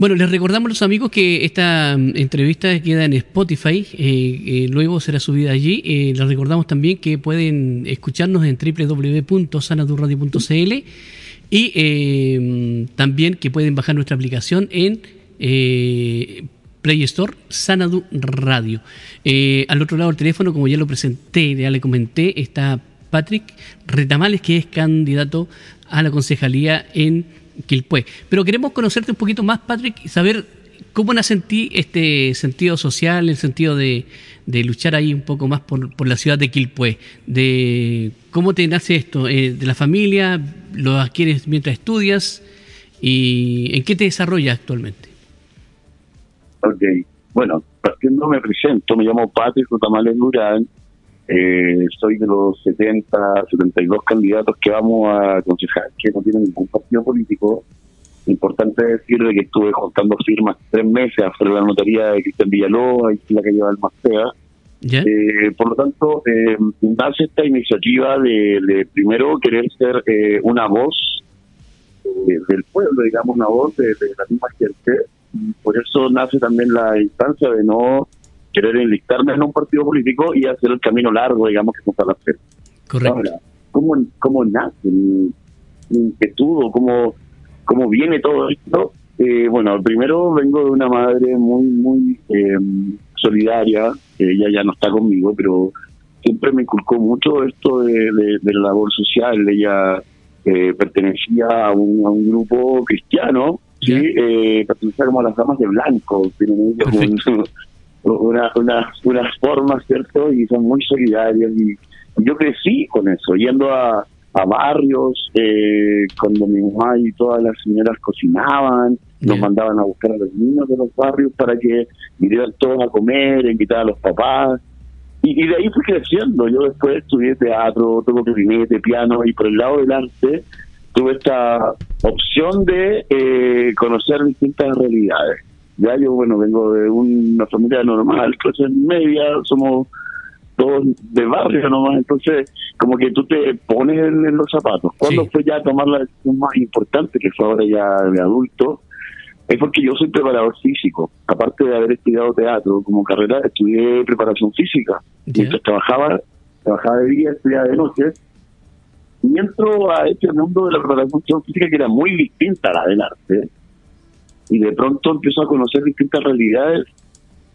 Bueno, les recordamos a los amigos que esta mm, entrevista queda en Spotify, eh, eh, luego será subida allí. Eh, les recordamos también que pueden escucharnos en www.sanadurradio.cl y mm, también que pueden bajar nuestra aplicación en Play Store Sanadu Radio. al otro lado del teléfono, como ya lo presenté, ya le comenté, está Patrick Retamales, que es candidato a la concejalía en Quilpué. Pero queremos conocerte un poquito más, Patrick, y saber cómo nace en ti este sentido social, el sentido de, luchar ahí un poco más por, la ciudad de Quilpué. De cómo te nace esto, eh, de la familia, lo adquieres mientras estudias y en qué te desarrollas actualmente. Ok, bueno, partiendo me presento, me llamo Patrick Rutamales Durán, eh, soy de los 70, 72 candidatos que vamos a aconsejar que no tienen ningún partido político. Importante decir que estuve juntando firmas tres meses afuera de la notaría de Cristian Villalobos, y la que lleva el Macea. Eh, por lo tanto, eh, nace esta iniciativa de, primero querer ser eh, una voz eh, del pueblo, digamos, una voz de, la misma gente. por eso nace también la instancia de no querer enlistarme en un partido político y hacer el camino largo, digamos, que para hacer. Correcto. ¿cómo, ¿Cómo nace mi, inquietud o cómo, cómo viene todo esto? Eh, bueno, primero vengo de una madre muy, muy eh, solidaria, ella ya no está conmigo, pero siempre me inculcó mucho esto de, de, la labor social. Ella eh, pertenecía a un, a un, grupo cristiano, ¿sí? Eh, pertenecía como a las damas de blanco, tienen ellos una, una, unas formas, ¿cierto? Y son muy solidarios. Y, yo crecí con eso, yendo a, a barrios, eh, cuando mi mamá y todas las señoras cocinaban, nos mandaban a buscar a los niños de los barrios para que vinieran todos a comer, invitar a los papás. Y, de ahí fui creciendo. Yo después estudié teatro, toco clarinete, piano, y por el lado del arte tuve esta opción de eh, conocer distintas realidades. Ya yo, bueno, vengo de una familia normal, clase media, somos todos de barrio nomás, entonces como que tú te pones en, los zapatos. Cuando fue ya a tomar la decisión más importante, que fue ahora ya de adulto? Es porque yo soy preparador físico. Aparte de haber estudiado teatro como carrera, estudié preparación física. Mientras trabajaba, trabajaba de día, estudiaba de noche. Y entro a este mundo de la preparación física que era muy distinta a la del arte y de pronto empiezo a conocer distintas realidades,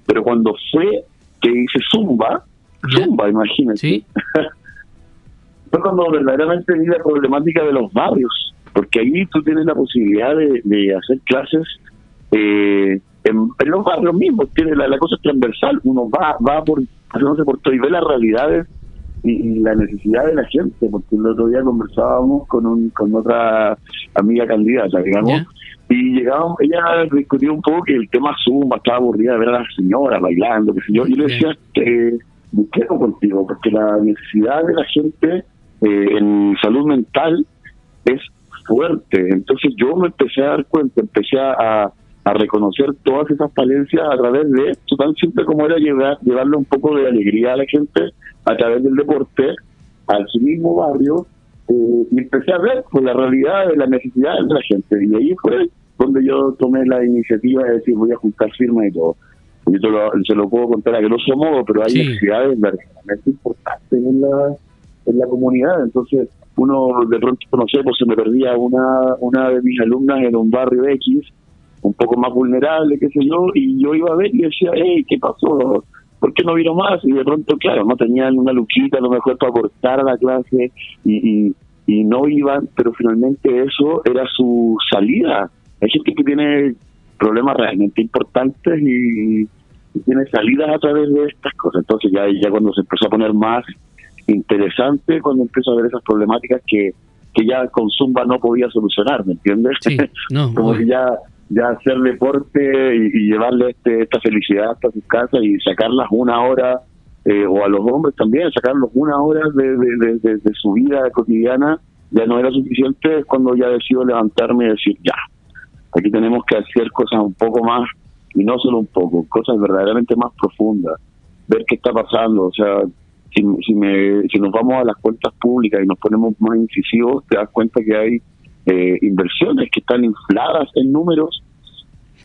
pero cuando fue que hice Zumba, Zumba, imagínate, fue cuando verdaderamente vi la problemática de los barrios, porque ahí tú tienes la posibilidad de, hacer clases eh, en, los barrios mismos, tiene la, cosa es transversal, uno va, va por, no sé, por todo y ve las realidades y, la necesidad de la gente, porque el otro día conversábamos con, un, con otra amiga candidata, digamos, y llegábamos, ella discutió un poco que el tema Zumba estaba aburrida de ver a las señoras bailando, que sé yo. Y le decía, que busqué contigo, porque la necesidad de la gente eh, en salud mental es fuerte. Entonces yo me empecé a dar cuenta, empecé a, a reconocer todas esas falencias a través de esto, tan simple como era llevar, llevarle un poco de alegría a la gente a través del deporte, al mismo barrio, eh, y empecé a ver pues, la realidad de la necesidad de la gente. Y ahí fue donde yo tomé la iniciativa de decir voy a juntar firmas y todo. Yo se lo, puedo contar a grosso modo, pero hay necesidades verdaderamente importantes en la, en la comunidad. Entonces, uno de pronto, no sé, pues se me perdía una, una de mis alumnas en un barrio X, un poco más vulnerable, qué sé yo, y yo iba a ver y decía, hey, ¿qué pasó? ¿Por qué no vino más? Y de pronto, claro, no tenían una luquita a lo mejor para aportar a la clase y, y, no iban, pero finalmente eso era su salida. Hay gente que tiene problemas realmente importantes y, tiene salidas a través de estas cosas. Entonces ya, ya cuando se empezó a poner más interesante, cuando empezó a ver esas problemáticas que, que ya con Zumba no podía solucionar, ¿me entiendes? Como que ya ya hacer deporte y, llevarle este, esta felicidad hasta sus casas y sacarlas una hora, eh, o a los hombres también, sacarlos una hora de, de, su vida cotidiana, ya no era suficiente cuando ya decido levantarme y decir, ya, aquí tenemos que hacer cosas un poco más, y no solo un poco, cosas verdaderamente más profundas, ver qué está pasando, o sea, si, si, me, si nos vamos a las cuentas públicas y nos ponemos más incisivos, te das cuenta que hay eh, inversiones que están infladas en números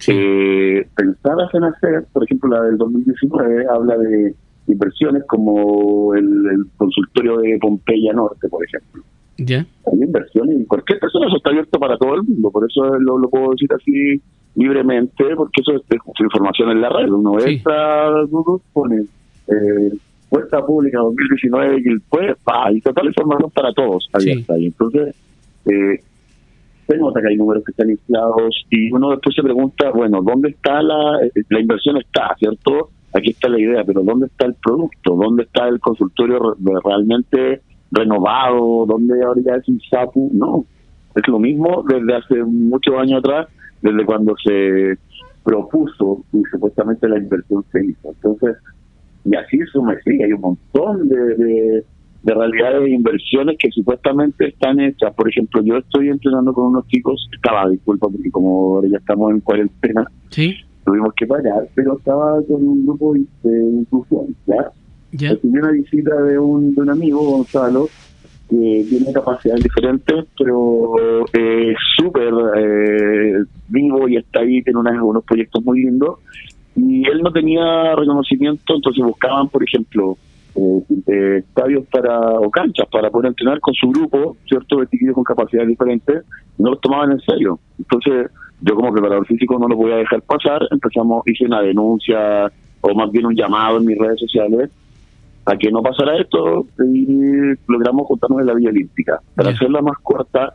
eh, pensadas en hacer, por ejemplo, la del 2019 habla de inversiones como el, consultorio de Pompeya Norte, por ejemplo. ¿Ya? Hay inversiones cualquier persona eso está abierto para todo el mundo, por eso lo, lo puedo decir así libremente, porque eso es, información en la red. Uno entra, Google, pone eh, Puerta Pública 2019 y después, pa, y total información para todos abierta. Y entonces, eh, se nota que hay números que están inflados y uno después se pregunta, bueno, ¿dónde está la, la inversión? Está, ¿cierto? Aquí está la idea, pero ¿dónde está el producto? ¿Dónde está el consultorio realmente renovado? ¿Dónde ahora es un SAPU? No, es lo mismo desde hace muchos años atrás, desde cuando se propuso y supuestamente la inversión se hizo. Entonces, y así eso me sigue, hay un montón de, de, de realidades de inversiones que supuestamente están hechas. Por ejemplo, yo estoy entrenando con unos chicos, estaba, disculpa, porque como ahora ya estamos en cuarentena, ¿Sí? tuvimos que parar, pero estaba con un grupo de inclusión, ¿ya? ¿Ya? Recibí una visita de un, de un amigo, Gonzalo, que tiene capacidades diferentes, pero eh, súper eh, vivo y está ahí, tiene unas, unos proyectos muy lindos. Y él no tenía reconocimiento, entonces buscaban, por ejemplo, eh, estadios para o canchas para poder entrenar con su grupo, ¿cierto? De chiquillos con capacidades diferentes, no los tomaban en serio. Entonces, yo como preparador físico no lo voy a dejar pasar, empezamos, hice una denuncia o más bien un llamado en mis redes sociales a que no pasara esto y logramos juntarnos en la Villa Olímpica. Para hacerla más corta,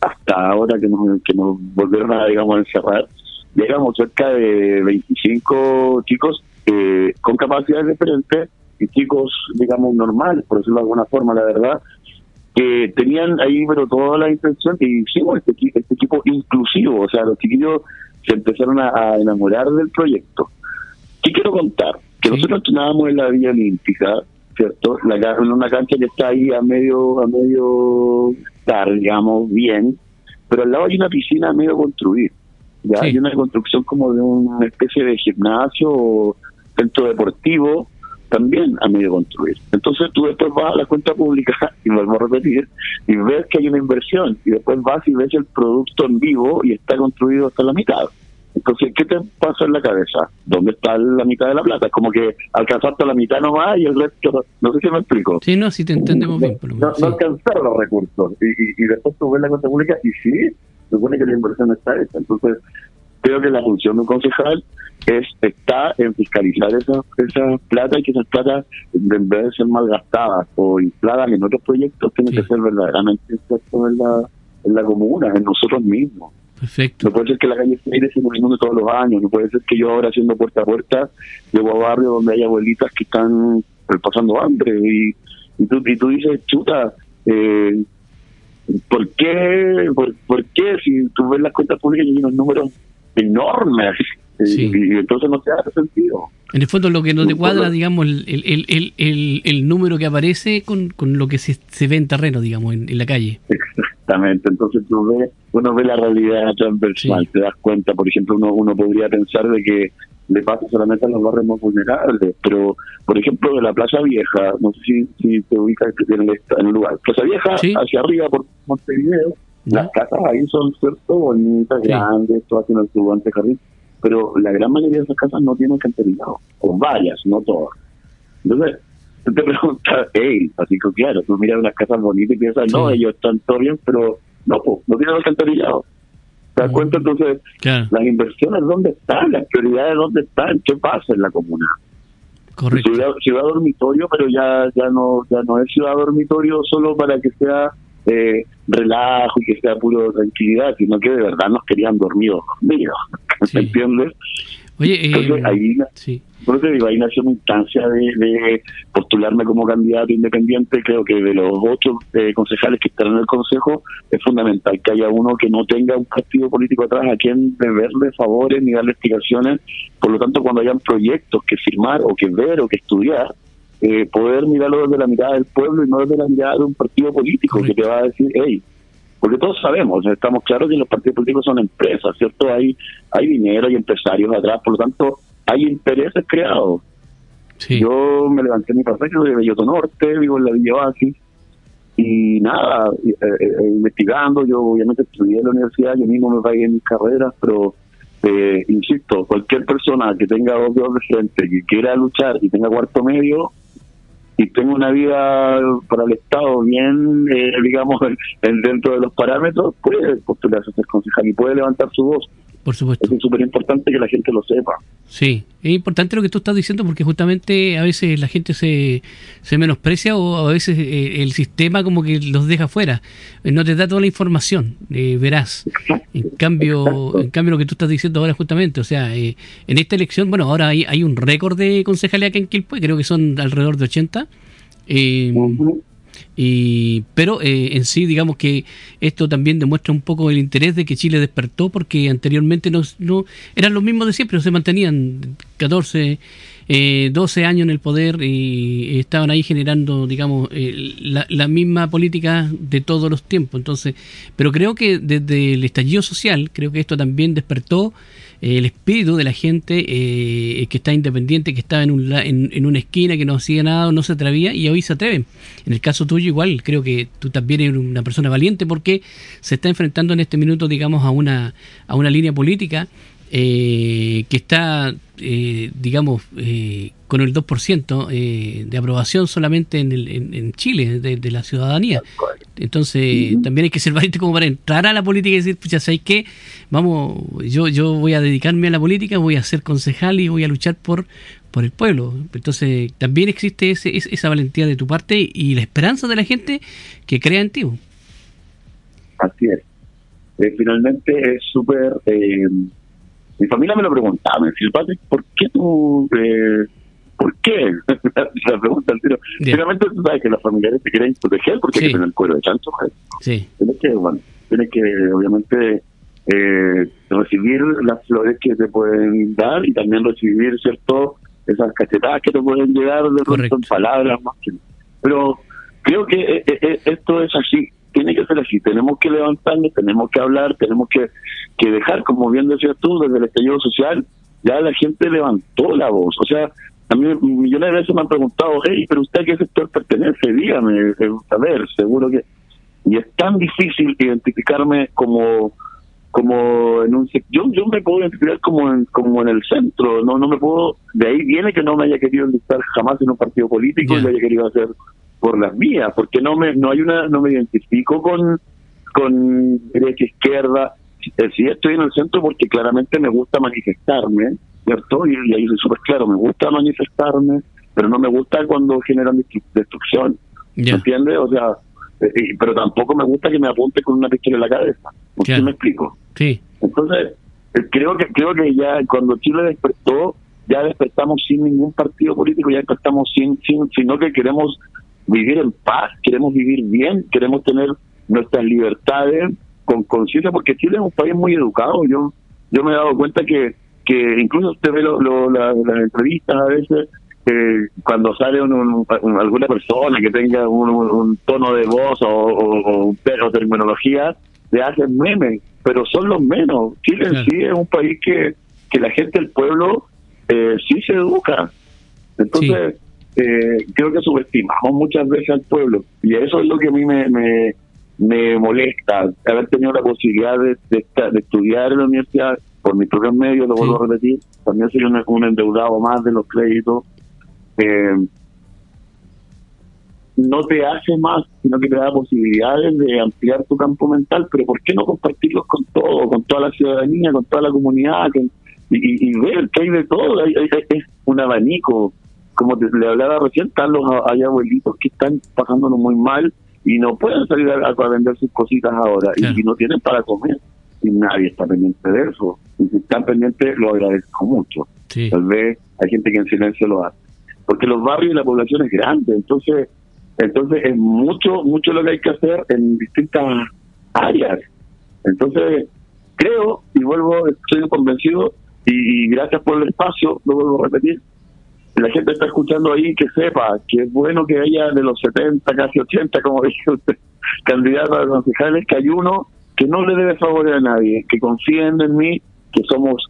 hasta ahora que nos, que nos volvieron a, digamos, encerrar, llegamos cerca de 25 chicos eh, con capacidades diferentes y chicos, digamos, normales, por decirlo de alguna forma, la verdad, que tenían ahí pero toda la intención y hicimos este, este equipo inclusivo, o sea, los chiquillos se empezaron a, enamorar del proyecto. ¿Qué quiero contar? Que nosotros entrenábamos en la Villa Olímpica, ¿cierto? La, en una cancha que está ahí a medio, a medio estar, digamos, bien, pero al lado hay una piscina a medio construir. Ya hay una construcción como de una especie de gimnasio o centro deportivo también a medio construir. Entonces tú después vas a la cuenta pública, y vuelvo a repetir, y ves que hay una inversión, y después vas y ves el producto en vivo y está construido hasta la mitad. Entonces, ¿qué te pasa en la cabeza? ¿Dónde está la mitad de la plata? Es como que alcanzaste la mitad nomás y el resto, no sé si me explico. Sí, no, si te entendemos bien. no, no alcanzaron los recursos. Y, y, después tú ves la cuenta pública y sí, supone que la inversión está hecha. Entonces, creo que la función de un concejal es está en fiscalizar esa, esa plata y que esas plata en vez de ser malgastadas o infladas en otros proyectos tienen que ser verdaderamente en la, en la comuna, en nosotros mismos. Perfecto. No puede ser que la calle se se inundando todos los años, no puede ser que yo ahora haciendo puerta a puerta llego a barrio donde hay abuelitas que están pues, pasando hambre y, y, tú, y tú dices, chuta, eh, ¿por qué? Por, qué? Si tú ves las cuentas públicas y unos números enormes y, entonces no te hace sentido. En el fondo lo que no te cuadra, digamos, el, el, el, el, número que aparece con, con lo que se, se ve en terreno, digamos, en, la calle. Exactamente, entonces tú ves, uno ve la realidad transversal, te das cuenta, por ejemplo, uno, uno podría pensar de que le pasa solamente a los barrios más vulnerables, pero por ejemplo de la Plaza Vieja, no sé si, si te ubicas en el, en el lugar, Plaza Vieja hacia arriba por Montevideo, las casas ahí son cierto bonitas, grandes, todas tienen su antejardín, pero la gran mayoría de esas casas no tienen alcantarillado, o varias, no todas. Entonces, te preguntas, hey, así que claro, tú miras unas casas bonitas y piensas, no, ellos están todo bien, pero no, pues, no tienen alcantarillado. ¿Te das cuenta entonces? Las inversiones, ¿dónde están? Las prioridades, ¿dónde están? ¿Qué pasa en la comuna? Correcto. Ciudad, ciudad dormitorio, pero ya ya no ya no es ciudad dormitorio solo para que sea eh, relajo y que sea puro tranquilidad, sino que de verdad nos querían dormidos conmigo. ¿Me entiendes? Oye, Entonces, ahí, sí. digo, ahí nació mi instancia de, postularme como candidato independiente. Creo que de los ocho eh, concejales que están en el Consejo es fundamental que haya uno que no tenga un partido político atrás a quien deberle favores ni darle explicaciones. Por lo tanto, cuando hayan proyectos que firmar o que ver o que estudiar, eh, poder mirarlo desde la mirada del pueblo y no desde la mirada de un partido político que te va a decir, hey, porque todos sabemos, estamos claros que los partidos políticos son empresas, ¿cierto? Hay, hay dinero y empresarios atrás, por lo tanto, hay intereses creados. Yo me levanté en mi pasaje de Belloto Norte, vivo en la Villa Oasis, y nada, eh, eh, investigando, yo obviamente estudié en la universidad, yo mismo me pagué mis carreras, pero eh, insisto, cualquier persona que tenga dos dedos de frente, que quiera luchar y tenga cuarto medio, y tenga una vida para el Estado bien, eh, digamos, dentro de los parámetros, puede postularse a ser concejal y puede levantar su voz. Por supuesto. Es súper importante que la gente lo sepa. Sí, es importante lo que tú estás diciendo porque justamente a veces la gente se, se menosprecia o a veces eh, el sistema como que los deja fuera. Eh, no te da toda la información, eh, verás. En cambio, en cambio lo que tú estás diciendo ahora justamente, o sea, en esta elección, bueno, ahora hay, hay un récord de concejalía acá en Quilpue, creo que son alrededor de 80. Eh, y, pero eh, en sí, digamos que esto también demuestra un poco el interés de que Chile despertó, porque anteriormente no, no eran los mismos de siempre, se mantenían 14, eh, 12 años en el poder y estaban ahí generando, digamos, eh, la, la, misma política de todos los tiempos. Entonces, pero creo que desde el estallido social, creo que esto también despertó el espíritu de la gente eh, que está independiente, que estaba en, un, en, en, una esquina, que no hacía nada no se atrevía y hoy se atreven. En el caso tuyo igual, creo que tú también eres una persona valiente porque se está enfrentando en este minuto, digamos, a una, a una línea política eh, que está, eh, digamos, eh, con el 2% eh, de aprobación solamente en, el, en, en Chile, de, de, la ciudadanía. Entonces, uh -huh. también hay que ser valiente como para entrar a la política y decir, pucha, ¿sabes qué? Vamos, yo, yo voy a dedicarme a la política, voy a ser concejal y voy a luchar por, por el pueblo. Entonces, también existe ese, esa valentía de tu parte y la esperanza de la gente que crea en ti. Así es. Eh, finalmente es súper... Eh, mi familia me lo preguntaba, me decía, padre, ¿por qué tú, eh, por qué? la pregunta al tiro. Finalmente tú sabes que los familiares te quieren proteger porque sí. tener el cuero de chancho. ¿sabes? Sí. Tienes que, bueno, tienes que, obviamente, eh, recibir las flores que te pueden dar y también recibir, ¿cierto?, esas cachetadas que te pueden llegar de pronto en palabras más que... Pero creo que eh, eh, esto es así tiene que ser así, tenemos que levantarnos, tenemos que hablar, tenemos que, que dejar, como bien decías tú, desde el estallido social, ya la gente levantó la voz, o sea, a mí millones de veces me han preguntado, hey, pero usted a qué sector pertenece, dígame, a ver, seguro que... Y es tan difícil identificarme como como en un yo yo me puedo identificar como en como en el centro no no me puedo de ahí viene que no me haya querido enlistar jamás en un partido político yeah. y lo haya querido hacer por las vías, porque no me no hay una no me identifico con con derecha izquierda, sí estoy en el centro porque claramente me gusta manifestarme, ¿cierto? Y, y ahí soy súper claro, me gusta manifestarme, pero no me gusta cuando generan destrucción, yeah. ¿entiendes? O sea, eh, pero tampoco me gusta que me apunte con una pistola en la cabeza, ¿por yeah. me explico? Sí. Entonces, eh, creo que creo que ya cuando Chile despertó, ya despertamos sin ningún partido político, ya despertamos sin, sin sino que queremos vivir en paz, queremos vivir bien, queremos tener nuestras libertades con conciencia, porque Chile es un país muy educado. Yo yo me he dado cuenta que que incluso usted ve lo, lo, la, las entrevistas a veces, eh, cuando sale un, un, un, alguna persona que tenga un, tono de voz o, o, o, o terminología, le hacen memes, pero son los menos. Chile en sí es un país que, que la gente, el pueblo, eh, sí se educa. Entonces... Sí eh, creo que subestimamos muchas veces al pueblo y eso es lo que a mí me, me, me molesta, haber tenido la posibilidad de, de, de, estudiar en la universidad por mis propios medios, lo vuelvo sí. a repetir, también soy un, un, endeudado más de los créditos. Eh, no te hace más, sino que te da posibilidades de ampliar tu campo mental, pero ¿por qué no compartirlos con todo, con toda la ciudadanía, con toda la comunidad, y, y, y, ver que hay de todo? Hay, hay, es un abanico como te, le hablaba recién, están los hay abuelitos que están pasándolo muy mal y no pueden salir a, a vender sus cositas ahora claro. y, y, no tienen para comer y nadie está pendiente de eso y si están pendientes lo agradezco mucho sí. tal vez hay gente que en silencio lo hace porque los barrios y la población es grande entonces entonces es mucho mucho lo que hay que hacer en distintas áreas entonces creo y vuelvo estoy convencido y, y gracias por el espacio lo vuelvo a repetir la gente está escuchando ahí que sepa que es bueno que haya de los 70, casi 80, como dije usted, candidatos a concejales, que hay uno que no le debe favor a nadie, que confíen en mí, que somos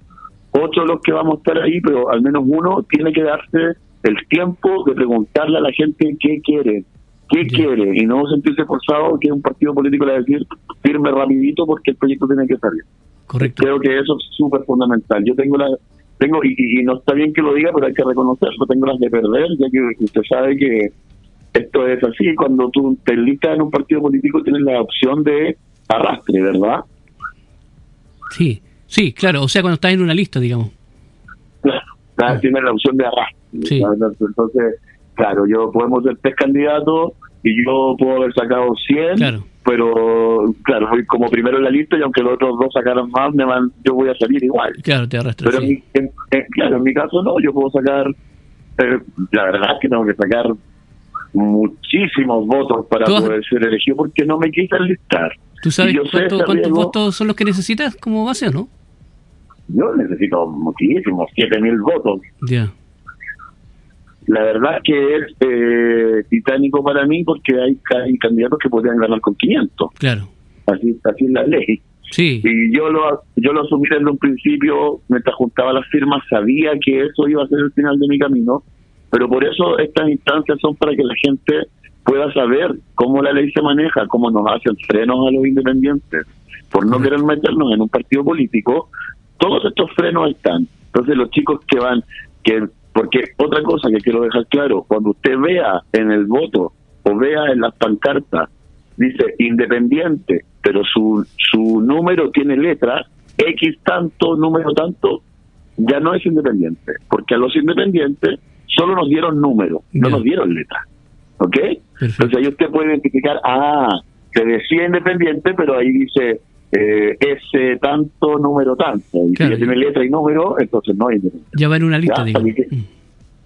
ocho los que vamos a estar ahí, pero al menos uno tiene que darse el tiempo de preguntarle a la gente qué quiere, qué sí. quiere, y no sentirse forzado que un partido político le va a decir firme rapidito porque el proyecto tiene que salir. Correcto. Creo que eso es súper fundamental. Yo tengo la tengo y, no está bien que lo diga, pero hay que reconocerlo. Tengo las de perder, ya que usted sabe que esto es así. Cuando tú te listas en un partido político, tienes la opción de arrastre, ¿verdad? Sí, sí, claro. O sea, cuando estás en una lista, digamos. Claro, tienes la opción de arrastre. Entonces, claro, yo podemos ser tres candidatos y yo puedo haber sacado 100, pero claro, voy como primero en la lista y aunque los otros dos sacaran más, me van, yo voy a salir igual. Claro, te arrastras. Pero en, claro, en mi caso no, yo puedo sacar, eh, la verdad es que tengo que sacar muchísimos votos para poder ser elegido porque no me quise listar. ¿Tú sabes cuántos votos son los que necesitas como base o no? Yo necesito muchísimos, 7000 votos. Ya la verdad es que es eh, titánico para mí porque hay, hay, candidatos que podrían ganar con 500. Claro. Así, así es la ley. Sí. Y yo lo, yo lo asumí desde un principio, mientras juntaba las firmas, sabía que eso iba a ser el final de mi camino, pero por eso estas instancias son para que la gente pueda saber cómo la ley se maneja, cómo nos hacen frenos a los independientes. Por no querer meternos en un partido político, todos estos frenos están. Entonces los chicos que van, que porque otra cosa que quiero dejar claro, cuando usted vea en el voto o vea en las pancartas, dice independiente, pero su, su número tiene letra, X tanto, número tanto, ya no es independiente, porque a los independientes solo nos dieron número, no nos dieron letra. ¿Ok? Entonces ahí usted puede identificar, ah, se decía independiente, pero ahí dice eh, ese tanto número tanto. Y si ya tiene letra y número, entonces no hay Ya va en una lista, Para que,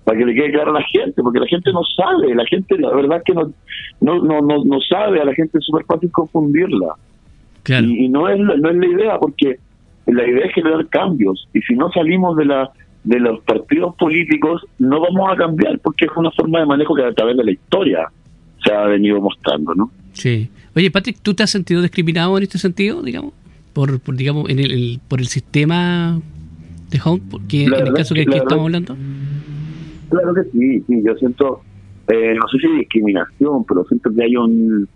para que, le quede claro a la gente, porque la gente no sabe, la gente la verdad que no no no no, sabe, a la gente es súper fácil confundirla. Y, no es no es la idea, porque la idea es generar cambios, y si no salimos de la de los partidos políticos, no vamos a cambiar, porque es una forma de manejo que a través de la historia se ha venido mostrando, ¿no? Sí. Oye, Patrick, ¿tú te has sentido discriminado en este sentido, digamos? Por, digamos, en el, por el sistema de Home, porque en el caso que, estamos hablando. Claro que sí, sí, yo siento, eh, no sé si discriminación, pero siento que hay un,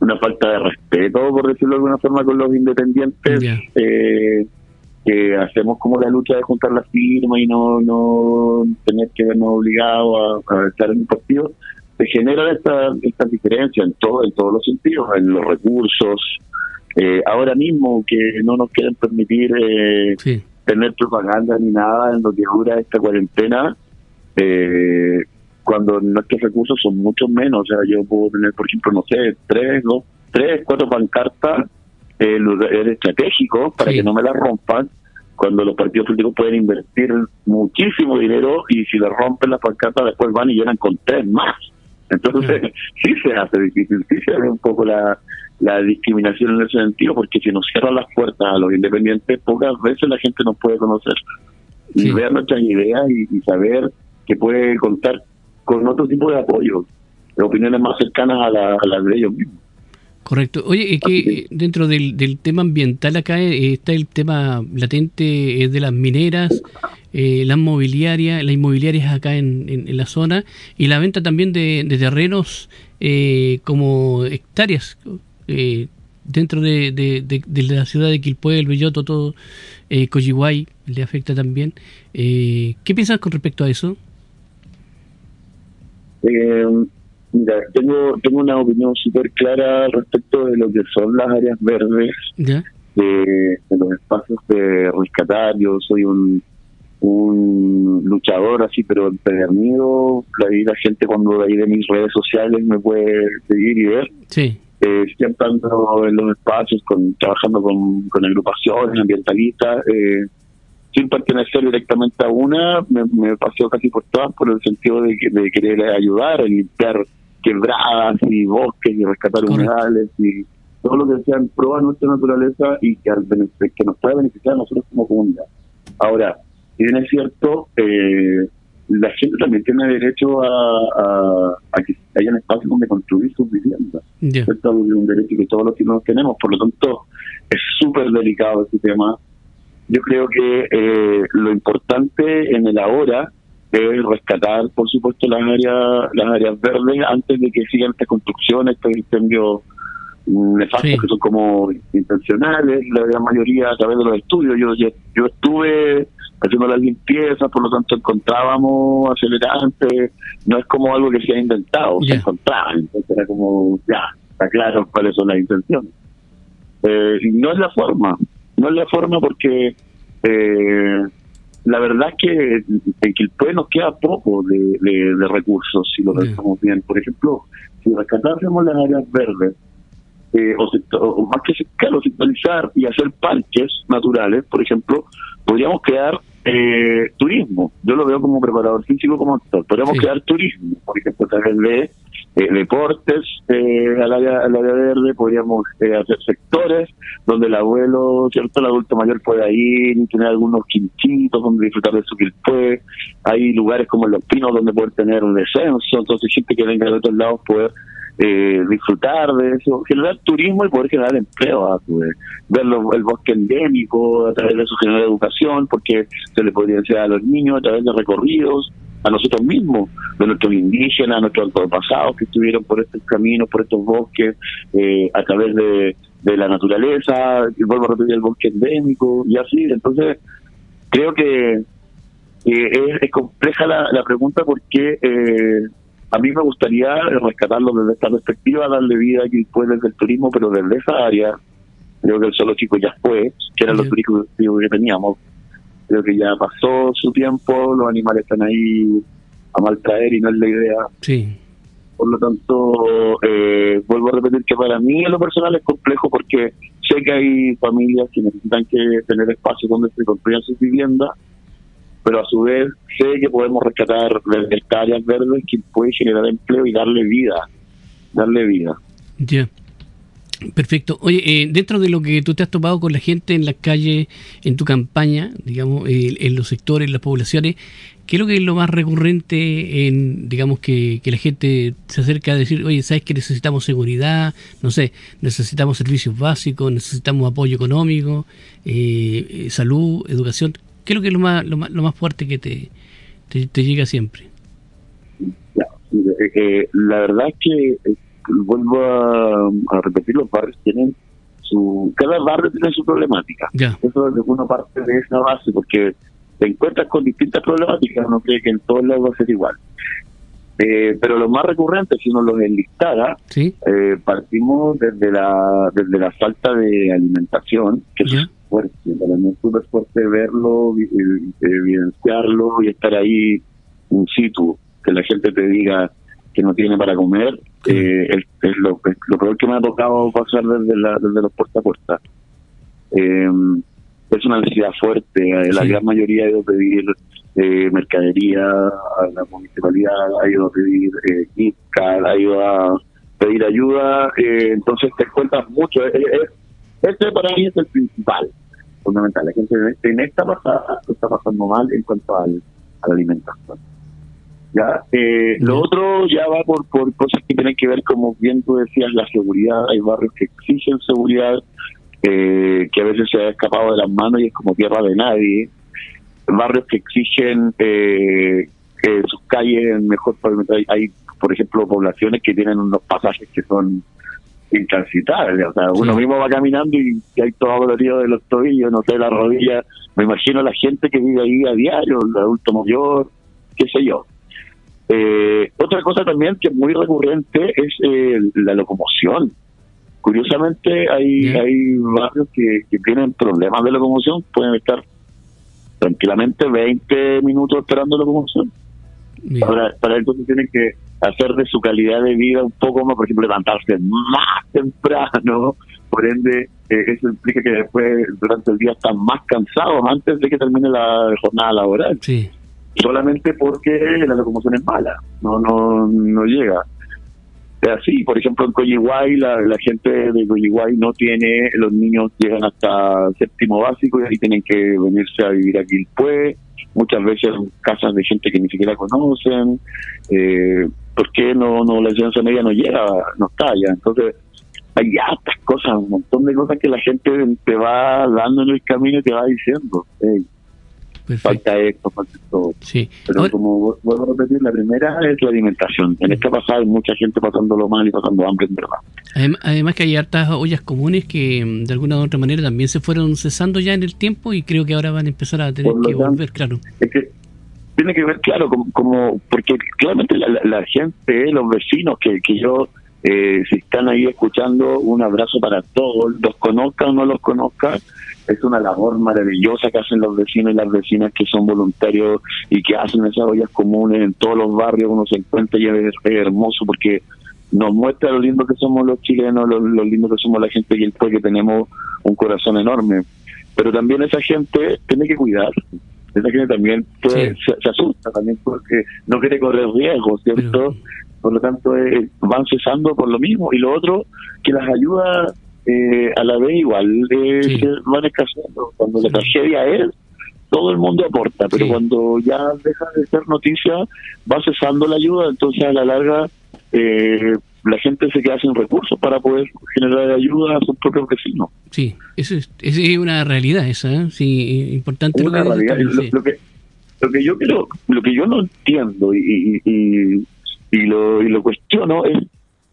una falta de respeto, por decirlo de alguna forma, con los independientes, eh, que hacemos como la lucha de juntar las firmas y no, no tener que vernos obligados a, a estar en un partido se generan estas esta diferencias en todo en todos los sentidos en los recursos. Eh, ahora mismo que no nos quieren permitir eh, tener propaganda ni nada en lo que dura esta cuarentena eh, cuando nuestros recursos son mucho menos. O sea yo puedo tener por ejemplo no sé tres dos tres cuatro pancartas eh, estratégicos para que no me las rompan cuando los partidos políticos pueden invertir muchísimo dinero y si le rompen las pancartas después van y llenan con tres más entonces, sí se hace difícil, sí se hace un poco la, la discriminación en ese sentido, porque si nos cierran las puertas a los independientes, pocas veces la gente nos puede conocer y ver nuestras ideas y, saber que puede contar con otro tipo de apoyo, de opiniones más cercanas a, la, a las de ellos mismos. Correcto. Oye, es que dentro del, del tema ambiental acá eh, está el tema latente eh, de las mineras, eh, las mobiliarias, las inmobiliarias acá en, en, la zona y la venta también de, terrenos como hectáreas dentro de, de, la ciudad de Quilpué, el Belloto, todo, eh, le afecta también. ¿Qué piensas con respecto a eso? Mira, tengo, tengo una opinión súper clara respecto de lo que son las áreas verdes, de, los espacios de rescatar. Yo soy un, un luchador así, pero empedernido. La, la gente cuando de ahí de mis redes sociales me puede seguir y ver. Sí. Eh, siempre ando en los espacios, con, trabajando con, con agrupaciones ambientalistas. Eh, sin pertenecer directamente a una, me, me paseo casi por todas por el sentido de, de querer ayudar a limpiar quebradas y bosques y rescatar humedales y todo lo que sea en pro a nuestra naturaleza y que, al que nos pueda beneficiar a nosotros como comunidad. Ahora, si bien es cierto, eh, la gente también tiene derecho a, a, que haya un espacio donde construir sus viviendas. Esto es un derecho que todos los ciudadanos tenemos, por lo tanto, es súper delicado este tema. Yo creo que eh, lo importante en el ahora es rescatar, por supuesto, las áreas las áreas verdes antes de que sigan estas construcciones, estos incendios nefastos que son como intencionales, la gran mayoría a través de los estudios. Yo, yo, estuve haciendo las limpiezas, por lo tanto encontrábamos acelerantes, no es como algo que se ha inventado, se encontraban, entonces era como, ya, está claro cuáles son las intenciones. Eh, y no es la forma, no es la forma porque eh, la verdad es que en Quilpue nos queda poco de, recursos si lo pensamos bien. Por ejemplo, si rescatásemos las áreas verdes, eh, o, más que claro, centralizar y hacer parques naturales, por ejemplo, podríamos crear eh, turismo. Yo lo veo como preparador físico, como actor. Podríamos crear turismo, por ejemplo, a través de eh, deportes eh, al, área, al área verde, podríamos eh, hacer sectores donde el abuelo, cierto, el adulto mayor pueda ir y tener algunos quinchitos donde disfrutar de su quilpue. Hay lugares como Los Pinos donde poder tener un descenso, entonces gente que venga de otros lados poder eh, disfrutar de eso, generar turismo y poder generar empleo, a ver el bosque endémico a través de eso generar educación, porque se le podría enseñar a los niños a través de recorridos, a nosotros mismos, de nuestros indígenas, a nuestros antepasados que estuvieron por estos caminos, por estos bosques, eh, a través de, la naturaleza, y vuelvo a repetir el bosque endémico y así. Entonces, creo que es, compleja la, pregunta porque eh, a mí me gustaría rescatarlo desde esta perspectiva, darle vida aquí después desde el turismo, pero desde esa área, creo que el solo chico ya fue, que eran los turistas que teníamos, creo que ya pasó su tiempo, los animales están ahí a mal traer y no es la idea. Sí. Por lo tanto, eh, vuelvo a repetir que para mí en lo personal es complejo porque sé que hay familias que necesitan que tener espacio donde se construyan sus viviendas, pero a su vez sé que podemos rescatar desde áreas verdes que puede generar empleo y darle vida, darle vida. Ya. Perfecto. Oye, eh, dentro de lo que tú te has topado con la gente en las calles, en tu campaña, digamos, en los sectores, en las poblaciones, ¿qué es lo que es lo más recurrente en, digamos, que, la gente se acerca a decir, oye, ¿sabes que necesitamos seguridad? No sé, necesitamos servicios básicos, necesitamos apoyo económico, eh, eh, salud, educación. ¿Qué es lo que es lo más, lo más, lo más fuerte que te, te, llega siempre? la verdad es que vuelvo a, repetir, los barrios tienen su, cada barrio tiene su problemática. Eso es una parte de esa base, porque te encuentras con distintas problemáticas, no cree que en todos lados va a ser igual. Eh, pero lo más recurrente, si uno los enlistara, ¿Sí? eh, partimos desde la desde la falta de alimentación, que fuerte, para mí es súper fuerte verlo, evidenciarlo y estar ahí in situ, que la gente te diga que no tiene para comer, eh, es, lo, lo peor que me ha tocado pasar desde, la, desde los puerta a puerta. Eh, es una necesidad fuerte, eh, la gran mayoría ha ido a pedir eh, mercadería a la municipalidad, ha ido a pedir eh, ha ido a pedir ayuda, eh, entonces te cuentas mucho. este para mí es el principal, fundamental. La gente en esta pasada está pasando mal en cuanto al, a la alimentación. ¿ya? Eh, lo otro ya va por, por cosas que tienen que ver, como bien tú decías, la seguridad. Hay barrios que exigen seguridad, eh, que a veces se ha escapado de las manos y es como tierra de nadie. Barrios que exigen eh, que sus calles mejor pavimentado. Hay, por ejemplo, poblaciones que tienen unos pasajes que son intransitables. O sea, uno mismo va caminando y, hay todo dolorido de los tobillos, no sé, la rodilla. Me imagino la gente que vive ahí a diario, el adulto mayor, qué sé yo. Eh, otra cosa también que es muy recurrente es eh, la locomoción. Curiosamente hay, hay barrios que, tienen problemas de locomoción, pueden estar tranquilamente 20 minutos esperando locomoción. Para, para entonces tienen que hacer de su calidad de vida un poco más, por ejemplo, levantarse más temprano, por ende eh, eso implica que después durante el día están más cansados antes de que termine la jornada laboral. Sí solamente porque la locomoción es mala, no no no llega. Es así, por ejemplo, en Coyihuay, la, la gente de Coyihuay no tiene, los niños llegan hasta séptimo básico y ahí tienen que venirse a vivir aquí después, muchas veces casas de gente que ni siquiera conocen, eh, ¿por qué no, no la enseñanza media no llega, no está allá? Entonces, hay estas cosas, un montón de cosas que la gente te va dando en el camino y te va diciendo. Falta esto, falta todo. Sí. Pero como vuelvo a repetir, la primera es la alimentación. En esta pasada hay mucha gente pasándolo mal y pasando hambre, en verdad. Además, que hay hartas ollas comunes que mm, de alguna u otra manera también se fueron cesando ya en el tiempo y creo que ahora van a empezar a tener que volver, claro. Es que tiene que ver, claro, como, porque claramente la, gente, los vecinos que, que yo eh, si están ahí escuchando, un abrazo para todos, los conozcan o no los conozcan, es una labor maravillosa que hacen los vecinos y las vecinas que son voluntarios y que hacen esas ollas comunes en todos los barrios, uno se encuentra y es, hermoso porque nos muestra lo lindo que somos los chilenos, lo, lindo que somos la gente y el pueblo que tenemos un corazón enorme. Pero también esa gente tiene que cuidar. Esa gente también se, asusta también porque no quiere correr riesgos, ¿cierto? Por lo tanto, eh, van cesando por lo mismo. Y lo otro, que las ayudas eh, a la vez igual eh, van escaseando. Cuando la tragedia es, todo el mundo aporta, pero cuando ya deja de ser noticia, va cesando la ayuda, entonces a la larga eh, la gente se queda sin recursos para poder generar ayuda a sus propios vecinos. Sí, eso es, es una realidad esa, sí, importante. lo, que, lo, que, lo que yo creo, lo que yo no entiendo y, y, y, lo, y lo cuestiono es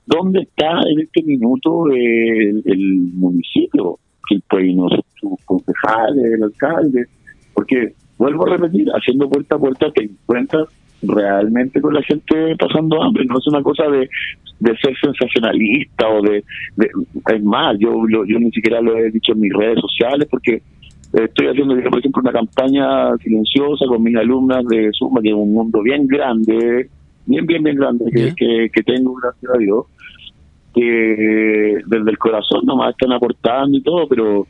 ¿Dónde está en este minuto el, municipio? El pueblo, sus concejales, el alcalde. Porque, vuelvo a repetir, haciendo puerta a puerta te encuentras realmente con la gente pasando hambre. No es una cosa de, de ser sensacionalista o de, Es más, yo, yo, ni siquiera lo he dicho en mis redes sociales porque estoy haciendo, por ejemplo, una campaña silenciosa con mis alumnas de Suma, que es un mundo bien grande, bien, bien, bien grande que, que, tengo, gracias a Dios, que desde el corazón nomás están aportando y todo, pero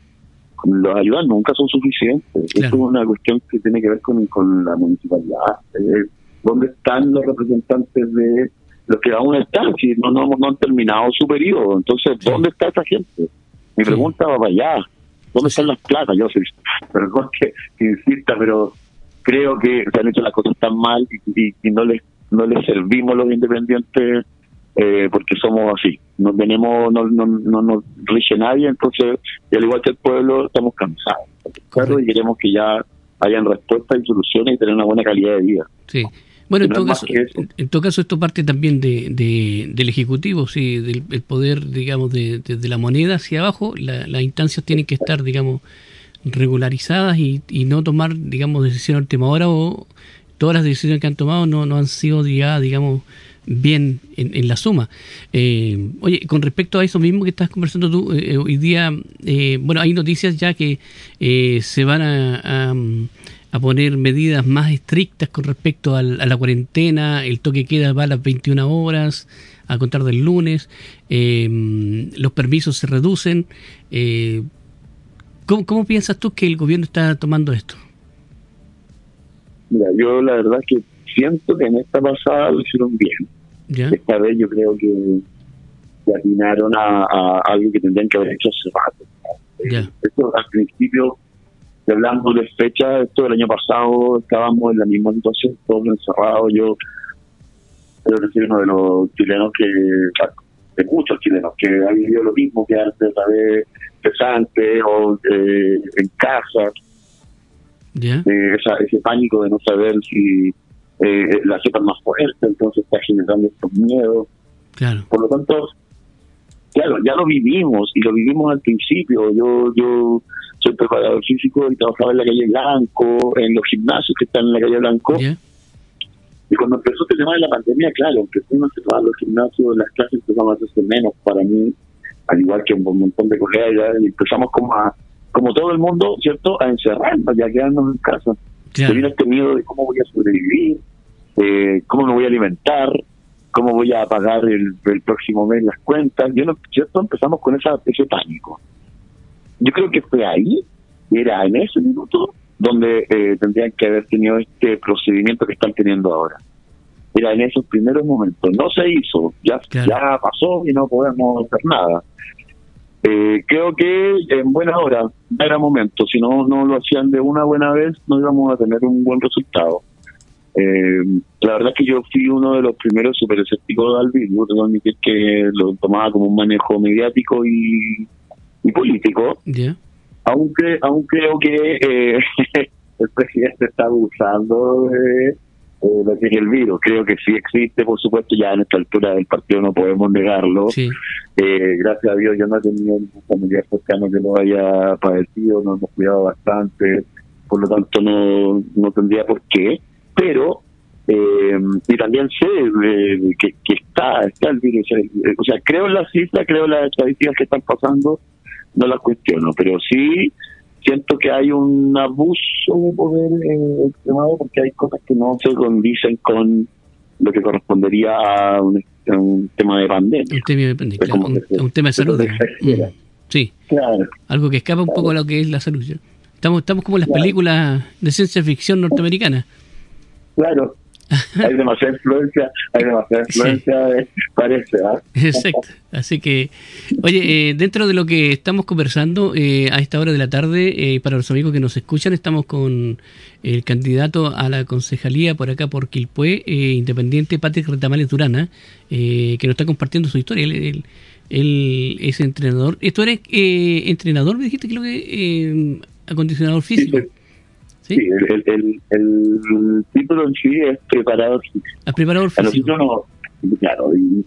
los ayudas nunca son suficientes. es una cuestión que tiene que ver con, con la municipalidad. Eh, ¿Dónde están los representantes de los que aún están? Si no, no, no han terminado su periodo. Entonces, ¿dónde está esa gente? Mi pregunta va para allá. ¿Dónde están las platas? Yo sé, perdón que, que insista, pero creo que se han hecho las cosas tan mal y, y no les no les servimos los independientes eh, porque somos así. No tenemos, no, no, no nos rige nadie, entonces, y al igual que el pueblo, estamos cansados y queremos que ya hayan respuestas y soluciones y tener una buena calidad de vida. Sí. Bueno, en todo, caso, en todo caso, esto parte también de, del Ejecutivo, sí, del poder, digamos, de, de, la moneda hacia abajo. las instancias tienen que estar, digamos, regularizadas y, y no tomar, digamos, decisiones última hora o todas las decisiones que han tomado no, no han sido ya, digamos, bien en, la suma. Eh, oye, con respecto a eso mismo que estás conversando tú, eh, hoy día, eh, bueno, hay noticias ya que se van a, a, poner medidas más estrictas con respecto a la cuarentena, el toque queda va a las 21 horas, a contar del lunes, los permisos se reducen. ¿cómo, ¿Cómo piensas tú que el gobierno está tomando esto? Mira, yo la verdad que siento que en esta pasada lo hicieron bien. Esta vez yo creo que se atinaron a, algo que tendrían que haber hecho hace rato. Esto al principio, hablando de fecha, esto del año pasado estábamos en la misma situación, todos encerrados. Yo creo que soy uno de los chilenos que, de muchos chilenos que han vivido lo mismo que antes, otra vez pesante o eh, en casa eh, ese pánico de no saber si eh, la cepa es más fuerte, entonces está generando estos miedos. Por lo tanto, claro, ya lo vivimos y lo vivimos al principio. Yo yo soy preparador físico y trabajaba en la calle Blanco, en los gimnasios que están en la calle Blanco. Y cuando empezó el tema de la pandemia, claro, empezó a cerrar los gimnasios, las clases empezamos a hacerse menos para mí, al igual que un montón de colegas, y empezamos como a como todo el mundo, ¿cierto?, a encerrarnos y a quedarnos en casa. Claro. este miedo de cómo voy a sobrevivir, eh, cómo me voy a alimentar, cómo voy a pagar el, próximo mes las cuentas. Yo no, ¿cierto? Empezamos con esa, ese pánico. Yo creo que fue ahí, era en ese minuto, donde eh, tendrían que haber tenido este procedimiento que están teniendo ahora. Era en esos primeros momentos. No se hizo, ya, ya pasó y no podemos hacer nada. Eh, creo que en buena hora, era momento. Si no, no lo hacían de una buena vez, no íbamos a tener un buen resultado. Eh, la verdad es que yo fui uno de los primeros super escépticos del virus, que que lo tomaba como un manejo mediático y, político. Aunque, aún creo que eh, el presidente está abusando de eh, lo que es el virus. Creo que sí existe, por supuesto, ya en esta altura del partido no podemos negarlo. Eh, gracias a Dios yo no he tenido ningún familiar cercano que lo haya padecido, nos hemos cuidado bastante, por lo tanto no, no tendría por qué, pero eh, y también sé que, que, está, está el virus. O sea, creo en las cifras, creo en las estadísticas que están pasando, no las cuestiono, pero sí siento que hay un abuso de poder eh, extremado porque hay cosas que no se condicen con lo que correspondería a un, tema de pandemia. Un tema de, salud. Mm, sí, claro. Algo que escapa un poco a lo que es la salud. Estamos, estamos como en las películas de ciencia ficción norteamericana. Claro, hay demasiada influencia, hay demasiada influencia, eh, parece. ¿ah? Exacto. Así que, oye, eh, dentro de lo que estamos conversando eh, a esta hora de la tarde, para los amigos que nos escuchan, estamos con el candidato a la concejalía por acá, por Quilpué, independiente Patrick Retamales Durana, que nos está compartiendo su historia. Él, es entrenador. ¿Esto eres entrenador? Me dijiste que lo que acondicionador físico. Sí, el, el, el, título en sí es preparador físico. Ah, preparador físico. no, claro, y,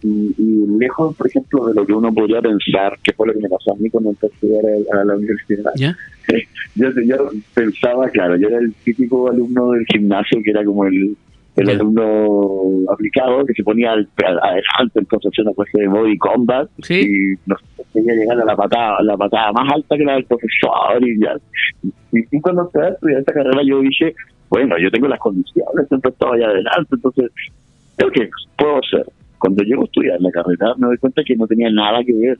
lejos, por ejemplo, de lo que uno podría pensar, que fue lo que me pasó a mí cuando empecé a estudiar a, la universidad. ¿Ya? yo, yo pensaba, claro, yo era el típico alumno del gimnasio que era como el el alumno aplicado que se ponía al, adelante entonces hacía una especie de body combat y nos quería llegar a la patada la patada más alta que la del profesor y ya. Y, cuando empecé a estudiar esta carrera yo dije bueno yo tengo las condiciones siempre estaba allá adelante entonces creo que puedo hacer cuando llego a estudiar la carrera me doy cuenta que no tenía nada que ver.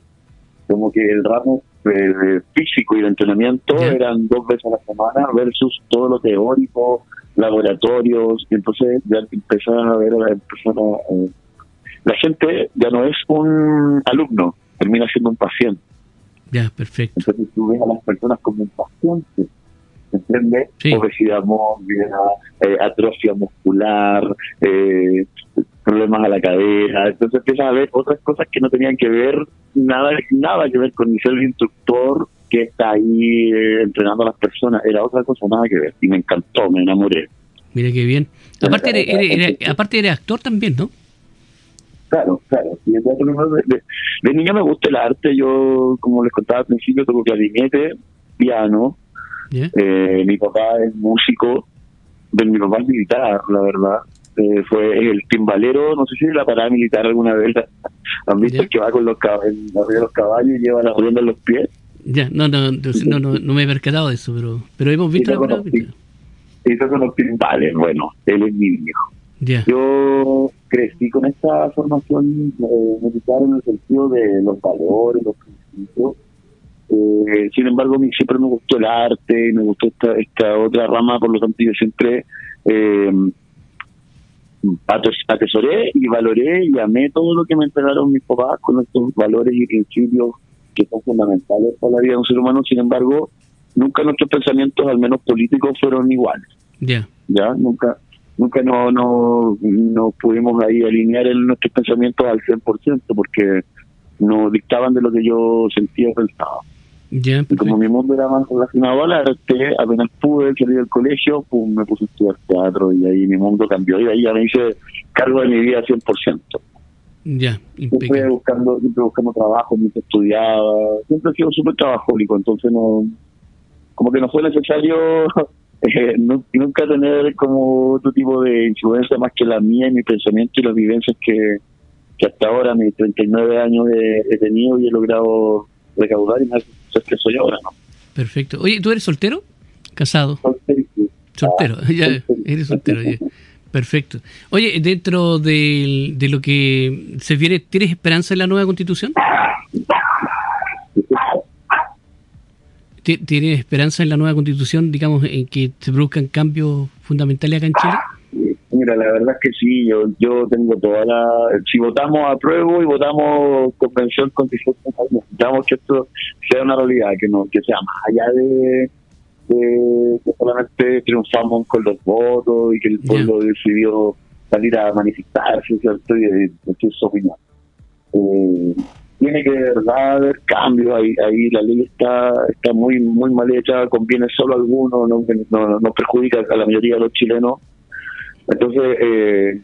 Como que el ramo físico y de entrenamiento eran dos veces a la semana versus todo lo teórico laboratorios, y entonces ya empezaron a ver a la eh, la gente ya no es un alumno, termina siendo un paciente. Ya, perfecto. Entonces tú ves a las personas como un paciente, ¿entiendes? Obesidad mórbida, eh, atrofia muscular, eh, problemas a la cadera, entonces empiezas a ver otras cosas que no tenían que ver, nada nada que ver con ser el instructor que está ahí eh, entrenando a las personas, era otra cosa, nada que ver. Y me encantó, me enamoré. Mira qué bien. Aparte, eres, aparte eres actor también, ¿no? Claro, claro. De, de, niño me gusta el arte. Yo, como les contaba al principio, toco clarinete, piano. Eh, mi papá es músico. De mi papá es militar, la verdad. Eh, fue el timbalero, no sé si la parada militar alguna vez. ¿Han visto que va con los, en los caballos y lleva la rueda en los pies? Ya, no, no, no, no, no me he percatado de eso, pero, pero hemos visto la Esos son los principales, bueno, él es mi hijo. Yo crecí con esta formación eh, militar en el sentido de los valores, los principios. Eh, sin embargo, a mí siempre me gustó el arte, me gustó esta, esta otra rama, por lo tanto yo siempre eh, atesoré y valoré y amé todo lo que me entregaron mis papás con estos valores y principios que son fundamentales para la vida de un ser humano, sin embargo, nunca nuestros pensamientos, al menos políticos, fueron iguales. Ya. Ya, nunca nunca no, no, no pudimos ahí alinear en nuestros pensamientos al 100% porque nos dictaban de lo que yo sentía o pensaba. Ya, y como mi mundo era más relacionado al arte, apenas pude salir del colegio, pum, me puse a estudiar teatro y ahí mi mundo cambió y ahí ya me hice cargo de mi vida 100%. Ya, siempre buscando, siempre buscando trabajo, mientras estudiaba, siempre he sido súper trabajólico, entonces no, como que no fue necesario eh, nunca tener como otro tipo de influencia más que la mía y mi pensamiento y las vivencias que, que hasta ahora, mis 39 años, he, tenido y he logrado recaudar y más que soy ahora, ¿no? Perfecto. Oye, ¿tú eres soltero? ¿Casado? Soltero. Soltero, ah, ya, eres soltero. Ya. Perfecto. Oye, dentro de, de lo que se viene, ¿tienes esperanza en la nueva constitución? ¿Tienes esperanza en la nueva constitución, digamos, en que se produzcan cambios fundamentales acá en Chile? Mira, la verdad es que sí, yo, yo tengo toda la... Si votamos a prueba y votamos convención constitucional, necesitamos que esto sea una realidad, que no que sea más allá de que, solamente triunfamos con los votos y que el pueblo decidió salir a manifestarse, ¿cierto? Y decir su opinión. Eh, tiene que de verdad haber cambio ahí, ahí la ley está está muy muy mal hecha, conviene solo a algunos, no, no, no perjudica a la mayoría de los chilenos. Entonces, eh,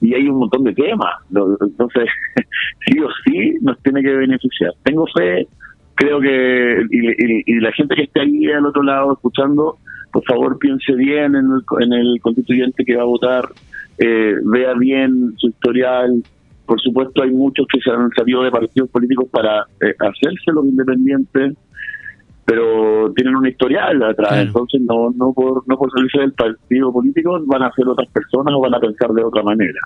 y hay un montón de temas, entonces sí o sí nos tiene que beneficiar. Tengo fe, creo que, y, y, la gente que esté ahí al otro lado escuchando, por favor piense bien en el, en el constituyente que va a votar, eh, vea bien su historial, por supuesto, hay muchos que se han salido de partidos políticos para eh, hacerse los independientes, pero tienen una historial atrás. Entonces, no no por, no por salirse del partido político van a ser otras personas o van a pensar de otra manera.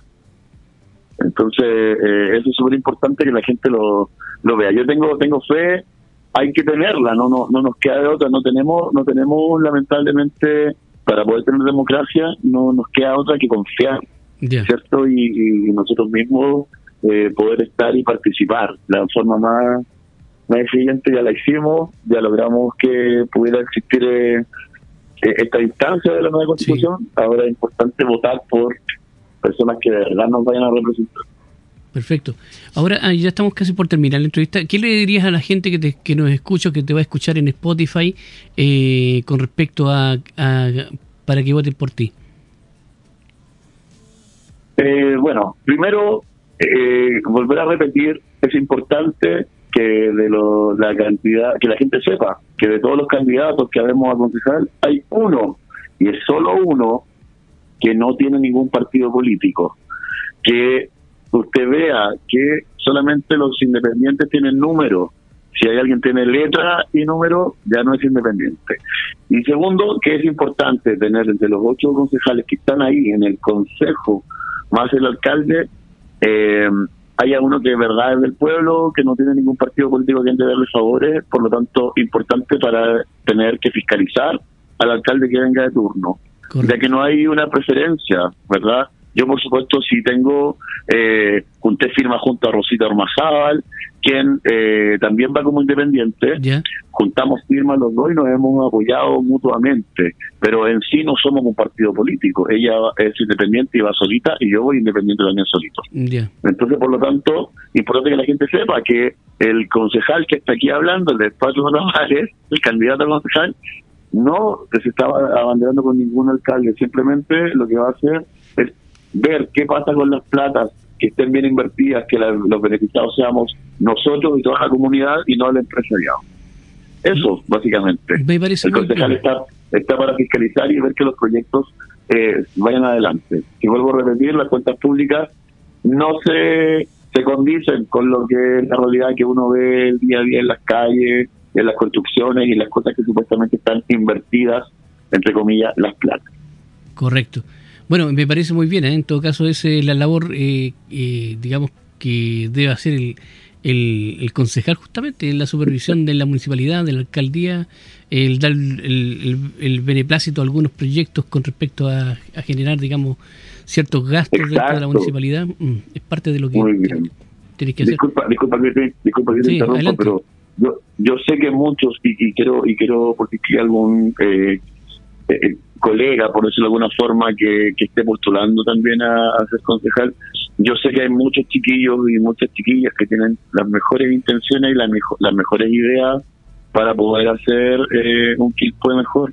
Entonces, eh, eso es súper importante que la gente lo, lo vea. Yo tengo tengo fe, hay que tenerla, no, no no nos queda de otra. No tenemos no tenemos lamentablemente para poder tener democracia no nos queda otra que confiar ¿cierto? Y, nosotros mismos eh, poder estar y participar. La forma más, más eficiente ya la hicimos, ya logramos que pudiera existir eh, esta instancia de la nueva constitución. Ahora es importante votar por personas que de verdad nos vayan a representar. Perfecto. Ahora ah, ya estamos casi por terminar la entrevista. ¿Qué le dirías a la gente que, te, que nos escucha, que te va a escuchar en Spotify con respecto a, a para que voten por ti? Eh, bueno, primero, eh, volver a repetir, es importante que de la cantidad, que la gente sepa que de todos los candidatos que habemos a concejal, hay uno, y es solo uno, que no tiene ningún partido político. Que usted vea que solamente los independientes tienen número. Si hay alguien que tiene letra y número, ya no es independiente. Y segundo, que es importante tener entre los ocho concejales que están ahí en el consejo más el alcalde, eh, haya uno que de verdad es del pueblo, que no tiene ningún partido político que darle favores, por lo tanto, importante para tener que fiscalizar al alcalde que venga de turno. Ya que no hay una preferencia, ¿verdad? Yo, por supuesto, si tengo, eh, junté firma junto a Rosita Ormazábal, quien eh, también va como independiente. Juntamos firmas los dos y nos hemos apoyado mutuamente, pero en sí no somos un partido político. Ella es independiente y va solita, y yo voy independiente también solito. Entonces, por lo tanto, importante que la gente sepa que el concejal que está aquí hablando, el de Espacio Navales, el candidato a concejal, no se estaba abanderando con ningún alcalde, simplemente lo que va a hacer es ver qué pasa con las platas que estén bien invertidas, que los beneficiados seamos nosotros y toda la comunidad y no el empresariado. Eso, básicamente. el concejal está, está para fiscalizar y ver que los proyectos eh, vayan adelante. Si vuelvo a repetir, las cuentas públicas no se, se condicen con lo que es la realidad que uno ve el día a día en las calles, en las construcciones y las cosas que supuestamente están invertidas, entre comillas, las platas. Correcto. Bueno, me parece muy bien. ¿eh? En todo caso, es la labor, eh, eh, digamos, que debe hacer el, el, concejal justamente en la supervisión de la municipalidad, de la alcaldía, el dar el, beneplácito a algunos proyectos con respecto a, generar, digamos, ciertos gastos dentro de la municipalidad. Mm, es parte de lo que tienes que hacer. Disculpa, disculpa, disculpa que te interrumpa, pero yo, yo sé que muchos, y, quiero y quiero porque algún eh, eh, colega, por decirlo de alguna forma, que, esté postulando también a, ser concejal, yo sé que hay muchos chiquillos y muchas chiquillas que tienen las mejores intenciones y las, las mejores ideas para poder hacer eh, un Quilpue mejor.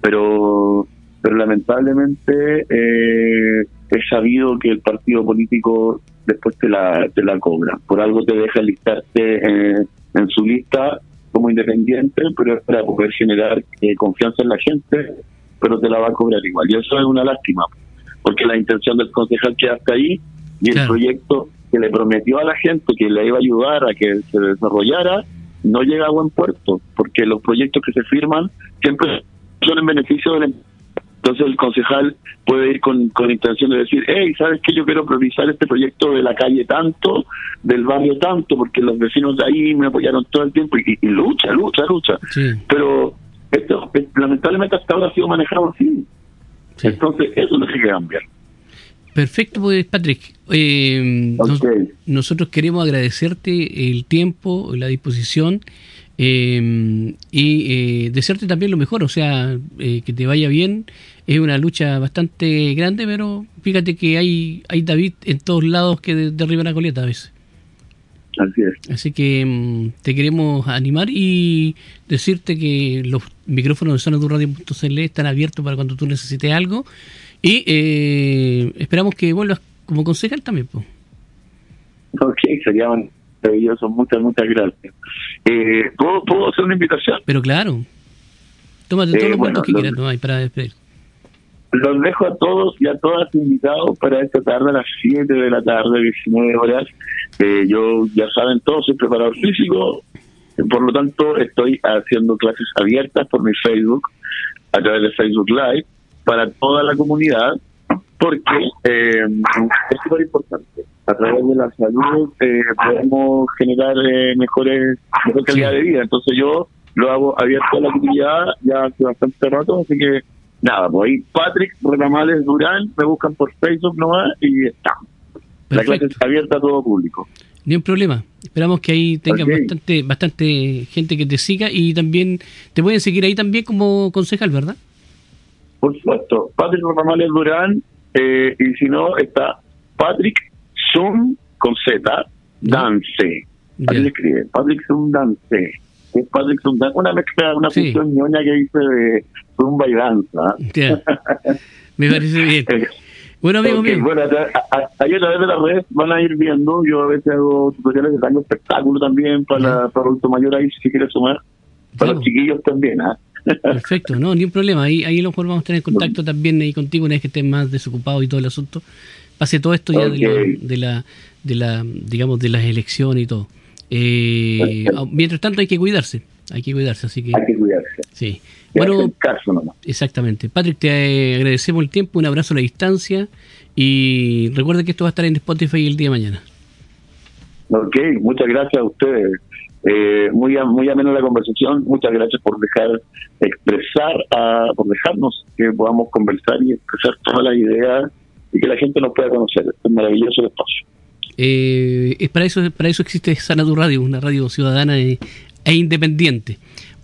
Pero pero lamentablemente eh, es sabido que el partido político después te la, te la cobra. Por algo te deja listarte en su lista como independiente, pero es para poder generar eh, confianza en la gente, pero te la va a cobrar igual. Y eso es una lástima, porque la intención del concejal queda hasta ahí y el proyecto que le prometió a la gente que le iba a ayudar a que se desarrollara no llega a buen puerto, porque los proyectos que se firman siempre son en beneficio del entonces el concejal puede ir con, con intención de decir, hey, ¿sabes qué? Yo quiero priorizar este proyecto de la calle tanto, del barrio tanto, porque los vecinos de ahí me apoyaron todo el tiempo y, lucha, lucha, lucha. Pero esto lamentablemente hasta ahora ha sido manejado así. Entonces eso no tiene que cambiar. Perfecto, pues Patrick. Eh, nosotros queremos agradecerte el tiempo, la disposición eh, y eh, desearte también lo mejor, o sea, eh, que te vaya bien. Es una lucha bastante grande, pero fíjate que hay, hay David en todos lados que derriban la coleta a veces. Así es. Así que mm, te queremos animar y decirte que los micrófonos de sonadurradio.cl están abiertos para cuando tú necesites algo. Y eh, esperamos que vuelvas como concejal también. pues Ok, sería maravilloso. Muchas, muchas gracias. Eh, ¿puedo, ¿Puedo hacer una invitación? Pero claro. Tómate todos Eh, los bueno, que lo- quieras hay para despedir. Los dejo a todos y a todas invitados para esta tarde a las 7 de la tarde, 19 horas. Eh, yo, ya saben, todos soy preparador físico, por lo tanto estoy haciendo clases abiertas por mi Facebook, a través de Facebook Live, para toda la comunidad, porque eh, es súper importante. A través de la salud eh, podemos generar eh, mejores, mejor calidad de vida. Entonces yo lo hago abierto a la comunidad ya hace bastante rato, así que nada, pues ahí Patrick Ramales Durán, me buscan por Facebook nomás y está. La clase Perfecto. es abierta a todo público. Ni un problema. Esperamos que ahí tengas Ok. bastante, bastante gente que te siga y también te pueden seguir ahí también como concejal, ¿verdad? Por supuesto, Patrick Ramales Durán, eh, y si no, está Patrick Zoom con Z, Dance. Así se escribe, Patrick Zoom Dance. Es Zoom Dance, una mezcla, una Sí. fusión ñoña que hice de Zumba y danza. Ya. Me parece bien. Bueno, amigo Ok, mío. Bueno, ahí a través de la red van a ir viendo. Yo a veces hago tutoriales de tango espectáculo también para, para adulto mayor ahí si quiere sumar. Para Ya, los pues. chiquillos también, ¿ah? Perfecto, no, ni un problema. Ahí, ahí a lo mejor vamos a tener contacto también ahí contigo una vez que estés más desocupado y todo el asunto. Pase todo esto ya de, la, de la, de la, digamos, de las elecciones y todo. Eh, mientras tanto hay que cuidarse, hay que cuidarse, así que Hay que cuidarse. sí. Bueno, caso nomás. exactamente. Patrick, te agradecemos el tiempo, un abrazo a la distancia y recuerda que esto va a estar en Spotify el día de mañana. Ok, muchas gracias a ustedes. Eh, muy a- muy amena la conversación. Muchas gracias por dejar expresar, a, por dejarnos que podamos conversar y expresar todas las ideas y que la gente nos pueda conocer. Es maravilloso el espacio. Eh, es para eso para eso existe Sana Tu Radio, una radio ciudadana e, e independiente.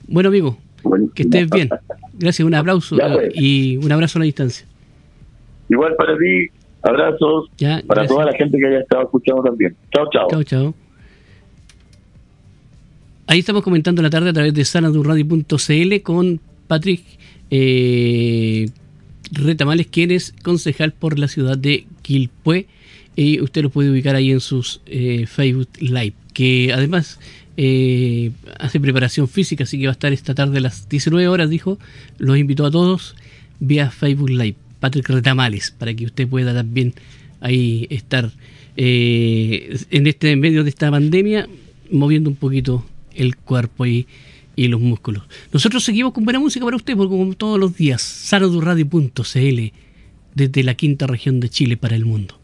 Bueno, amigo, Buenísimo. que estés bien. Gracias, un aplauso pues. y un abrazo a la distancia. Igual para ti, abrazos Ya, para gracias. toda la gente que haya estado escuchando también. Chao, chao. Chao, chao. Ahí estamos comentando la tarde a través de sanadurradio.cl con Patrick eh, Retamales, quien es concejal por la ciudad de Quilpué. Y usted lo puede ubicar ahí en sus eh, Facebook Live, que además eh, hace preparación física, así que va a estar esta tarde a las 19 horas, dijo. Los invitó a todos vía Facebook Live. Patrick Retamales, para que usted pueda también ahí estar eh, en este en medio de esta pandemia, moviendo un poquito el cuerpo y, y los músculos. Nosotros seguimos con buena música para usted, porque como todos los días, sanodurradio.cl, desde la quinta región de Chile para el mundo.